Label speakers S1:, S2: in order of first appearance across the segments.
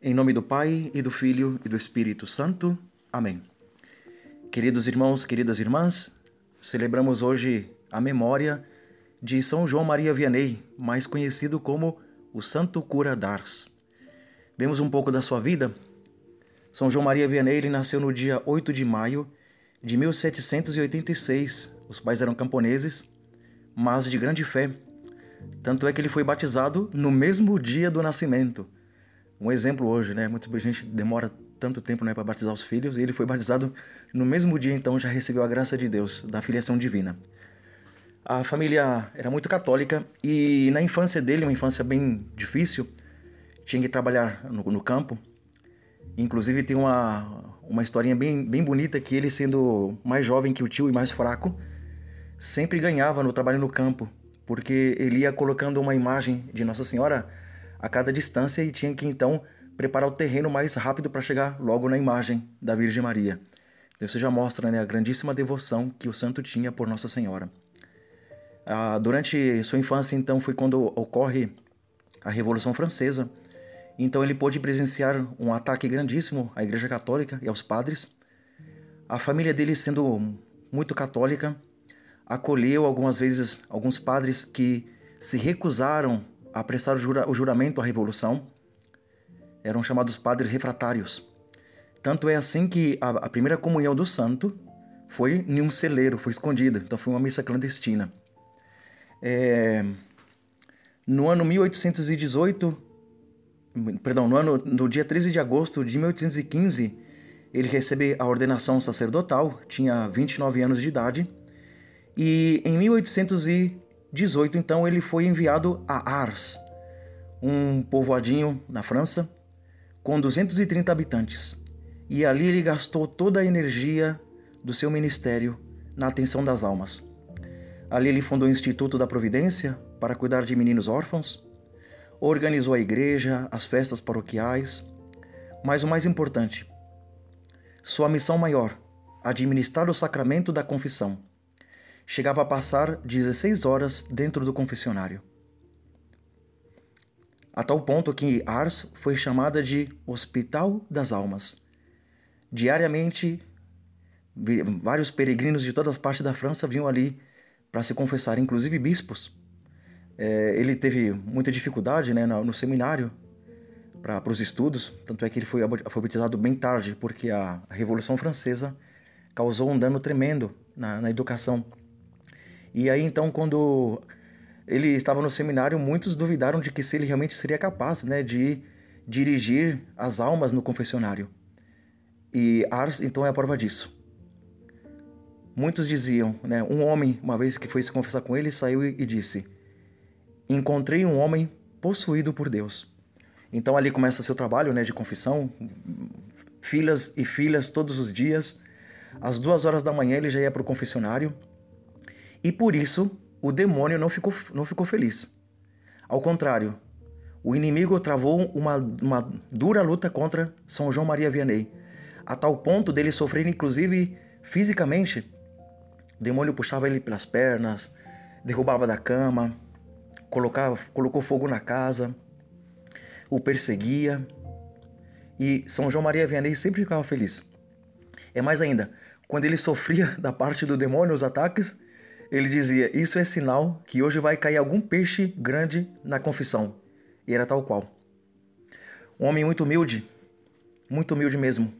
S1: Em nome do Pai, e do Filho, e do Espírito Santo. Amém. Queridos irmãos, queridas irmãs, celebramos hoje a memória de São João Maria Vianney, mais conhecido como o Santo Cura d'Ars. Vemos um pouco da sua vida. São João Maria Vianney nasceu no dia 8 de maio de 1786. Os pais eram camponeses, mas de grande fé. Tanto é que ele foi batizado no mesmo dia do nascimento um exemplo hoje, né? Muita gente demora tanto tempo né, para batizar os filhos e ele foi batizado no mesmo dia, então já recebeu a graça de Deus, da filiação divina. A família era muito católica e na infância dele, uma infância bem difícil, tinha que trabalhar no, no campo. Inclusive tem uma, uma historinha bem, bem bonita que ele, sendo mais jovem que o tio e mais fraco, sempre ganhava no trabalho no campo, porque ele ia colocando uma imagem de Nossa Senhora a cada distância e tinha que então preparar o terreno mais rápido para chegar logo na imagem da Virgem Maria. Então, isso já mostra né, a grandíssima devoção que o santo tinha por Nossa Senhora. Ah, durante sua infância, então, foi quando ocorre a Revolução Francesa. Então, ele pôde presenciar um ataque grandíssimo à Igreja Católica e aos padres. A família dele, sendo muito católica, acolheu algumas vezes alguns padres que se recusaram a prestar o, jura, o juramento à Revolução eram chamados padres refratários. Tanto é assim que a, a, primeira comunhão do santo foi em um celeiro, foi escondida, então foi uma missa clandestina. É, no ano 1818, perdão, no, ano, no dia 13 de agosto de 1815, ele recebe a ordenação sacerdotal, tinha 29 anos de idade, e em 1818 18, então, ele foi enviado a Ars, um povoadinho na França, com 230 habitantes. E ali ele gastou toda a energia do seu ministério na atenção das almas. Ali ele fundou o Instituto da Providência para cuidar de meninos órfãos, organizou a igreja, as festas paroquiais, mas o mais importante, sua missão maior, administrar o sacramento da confissão chegava a passar 16 horas dentro do confessionário. A tal ponto que Ars foi chamada de Hospital das Almas. Diariamente, vários peregrinos de todas as partes da França vinham ali para se confessar, inclusive bispos. É, ele teve muita dificuldade né, no, seminário para os estudos, tanto é que ele foi alfabetizado bem tarde, porque a, a Revolução Francesa causou um dano tremendo na, na educação e aí então quando ele estava no seminário, muitos duvidaram de que se ele realmente seria capaz, né, de dirigir as almas no confessionário. E Ars então é a prova disso. Muitos diziam, né, um homem, uma vez que foi se confessar com ele, saiu e disse: "Encontrei um homem possuído por Deus". Então ali começa seu trabalho, né, de confissão, filas e filas todos os dias. Às duas horas da manhã ele já ia para o confessionário e por isso o demônio não ficou, não ficou feliz. Ao contrário, o inimigo travou uma, uma dura luta contra São João Maria Vianney, a tal ponto dele sofrer inclusive fisicamente. O demônio puxava ele pelas pernas, derrubava da cama, colocava, colocou fogo na casa, o perseguia. E São João Maria Vianney sempre ficava feliz. É mais ainda, quando ele sofria da parte do demônio os ataques, ele dizia: Isso é sinal que hoje vai cair algum peixe grande na confissão. E era tal qual. Um homem muito humilde, muito humilde mesmo.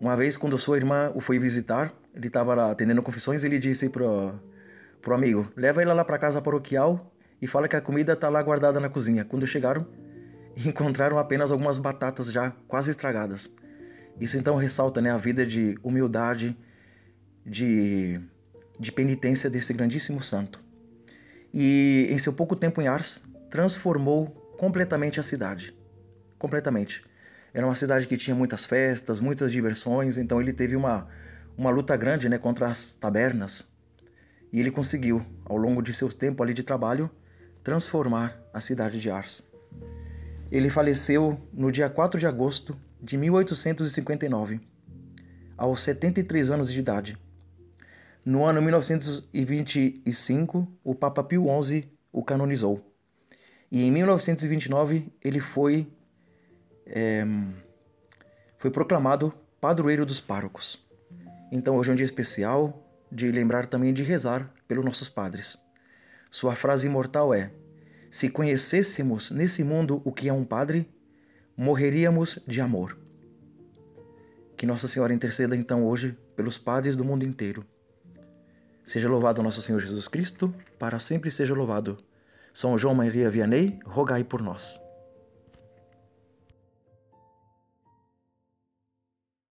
S1: Uma vez, quando sua irmã o foi visitar, ele estava lá atendendo confissões e ele disse pro, pro amigo: Leva ele lá para casa paroquial e fala que a comida está lá guardada na cozinha. Quando chegaram, encontraram apenas algumas batatas já quase estragadas. Isso então ressalta né, a vida de humildade, de de penitência desse grandíssimo santo. E em seu pouco tempo em Ars, transformou completamente a cidade. Completamente. Era uma cidade que tinha muitas festas, muitas diversões, então ele teve uma, uma luta grande né, contra as tabernas. E ele conseguiu, ao longo de seu tempo ali de trabalho, transformar a cidade de Ars. Ele faleceu no dia 4 de agosto de 1859, aos 73 anos de idade. No ano 1925, o Papa Pio XI o canonizou. E em 1929 ele foi é, foi proclamado padroeiro dos párocos. Então hoje é um dia especial de lembrar também de rezar pelos nossos padres. Sua frase imortal é: Se conhecêssemos nesse mundo o que é um padre, morreríamos de amor. Que Nossa Senhora interceda então hoje pelos padres do mundo inteiro. Seja louvado nosso Senhor Jesus Cristo, para sempre seja louvado. São João Maria Vianney, rogai por nós.